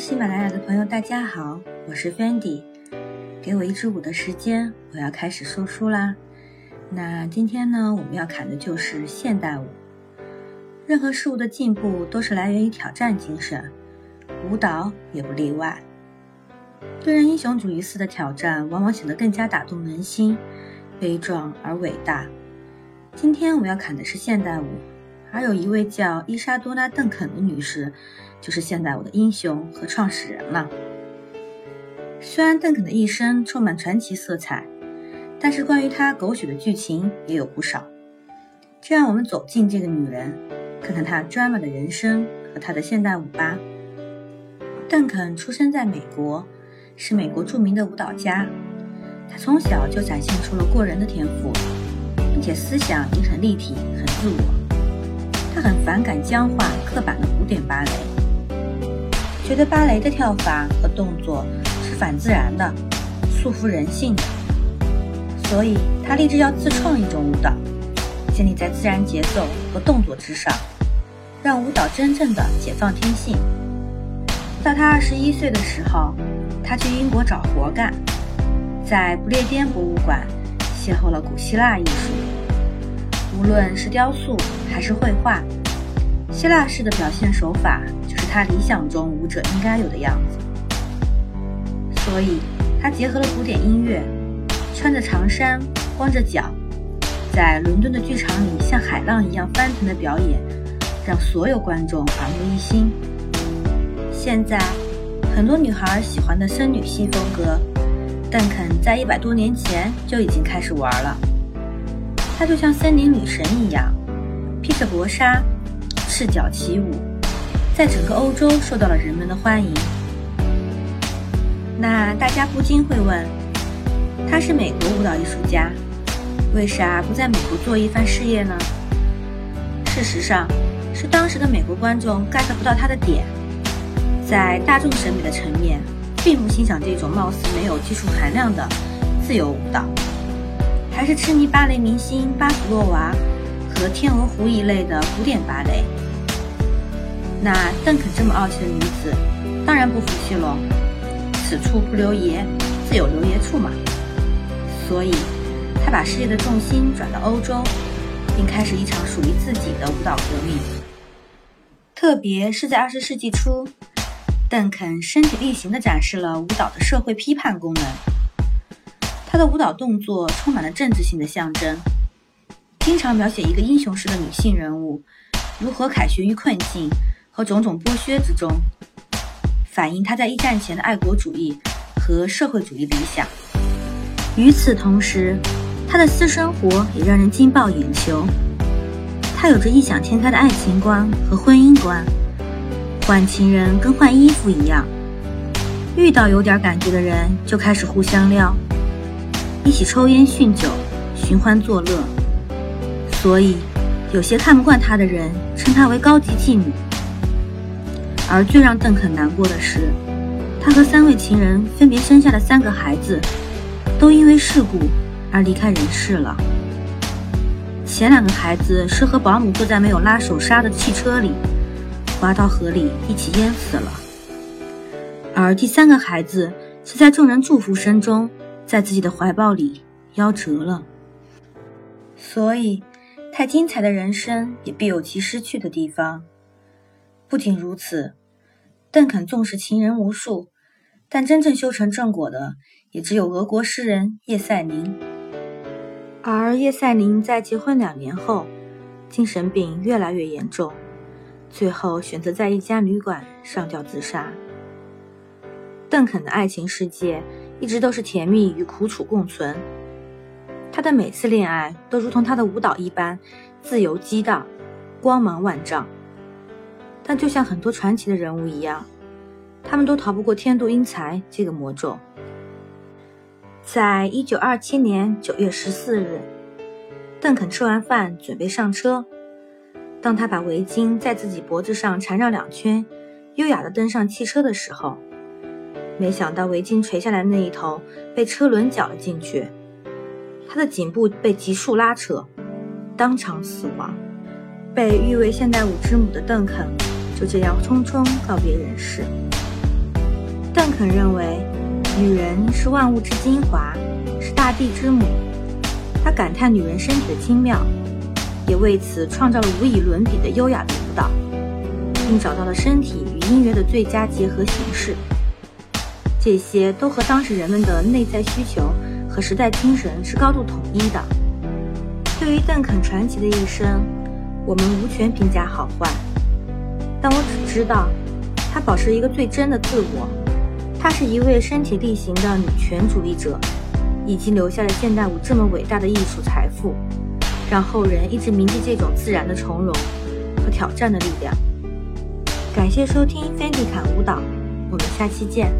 喜马拉雅的朋友，大家好，我是 Fendi。给我一支舞的时间，我要开始说书啦。那今天呢，我们要砍的就是现代舞。任何事物的进步都是来源于挑战精神，舞蹈也不例外。对人英雄主义似的挑战，往往显得更加打动人心，悲壮而伟大。今天我们要砍的是现代舞，而有一位叫伊莎多拉·邓肯的女士。就是现代舞的英雄和创始人了。虽然邓肯的一生充满传奇色彩，但是关于他狗血的剧情也有不少。就让我们走进这个女人，看看她 drama 的人生和她的现代舞吧。邓肯出生在美国，是美国著名的舞蹈家。他从小就展现出了过人的天赋，并且思想也很立体、很自我。他很反感僵化、刻板的古典芭蕾。觉得芭蕾的跳法和动作是反自然的，束缚人性的，所以他立志要自创一种舞蹈，建立在自然节奏和动作之上，让舞蹈真正的解放天性。到他二十一岁的时候，他去英国找活干，在不列颠博物馆邂逅了古希腊艺术，无论是雕塑还是绘画，希腊式的表现手法就是。他理想中舞者应该有的样子，所以他结合了古典音乐，穿着长衫，光着脚，在伦敦的剧场里像海浪一样翻腾的表演，让所有观众耳目一新。现在，很多女孩喜欢的森女系风格，邓肯在一百多年前就已经开始玩了。她就像森林女神一样，披着薄纱，赤脚起舞。在整个欧洲受到了人们的欢迎。那大家不禁会问，她是美国舞蹈艺术家，为啥不在美国做一番事业呢？事实上，是当时的美国观众 get 不到她的点，在大众审美的层面，并不欣赏这种貌似没有技术含量的自由舞蹈，还是痴迷芭蕾明星巴甫洛娃和天鹅湖一类的古典芭蕾。那邓肯这么傲气的女子，当然不服气喽。此处不留爷，自有留爷处嘛。所以，她把事业的重心转到欧洲，并开始一场属于自己的舞蹈革命。特别是在二十世纪初，邓肯身体力行地展示了舞蹈的社会批判功能。她的舞蹈动作充满了政治性的象征，经常描写一个英雄式的女性人物如何凯旋于困境。和种种剥削之中，反映他在一战前的爱国主义和社会主义理想。与此同时，他的私生活也让人惊爆眼球。他有着异想天开的爱情观和婚姻观，换情人跟换衣服一样，遇到有点感觉的人就开始互相撩，一起抽烟酗酒，寻欢作乐。所以，有些看不惯他的人称他为高级妓女。而最让邓肯难过的是，他和三位情人分别生下的三个孩子，都因为事故而离开人世了。前两个孩子是和保姆坐在没有拉手刹的汽车里，滑到河里一起淹死了。而第三个孩子是在众人祝福声中，在自己的怀抱里夭折了。所以，太精彩的人生也必有其失去的地方。不仅如此。邓肯纵使情人无数，但真正修成正果的也只有俄国诗人叶赛宁。而叶赛宁在结婚两年后，精神病越来越严重，最后选择在一家旅馆上吊自杀。邓肯的爱情世界一直都是甜蜜与苦楚共存，他的每次恋爱都如同他的舞蹈一般自由激荡，光芒万丈。但就像很多传奇的人物一样，他们都逃不过天妒英才这个魔咒。在一九二七年九月十四日，邓肯吃完饭准备上车，当他把围巾在自己脖子上缠绕两圈，优雅地登上汽车的时候，没想到围巾垂下来的那一头被车轮绞了进去，他的颈部被急速拉扯，当场死亡。被誉为现代舞之母的邓肯，就这样匆匆告别人世。邓肯认为，女人是万物之精华，是大地之母。他感叹女人身体的精妙，也为此创造了无以伦比的优雅的舞蹈，并找到了身体与音乐的最佳结合形式。这些都和当时人们的内在需求和时代精神是高度统一的。对于邓肯传奇的一生，我们无权评价好坏，但我只知道，他保持一个最真的自我。她是一位身体力行的女权主义者，以及留下了现代舞这么伟大的艺术财富，让后人一直铭记这种自然的从容和挑战的力量。感谢收听 Fendi 侃舞蹈，我们下期见。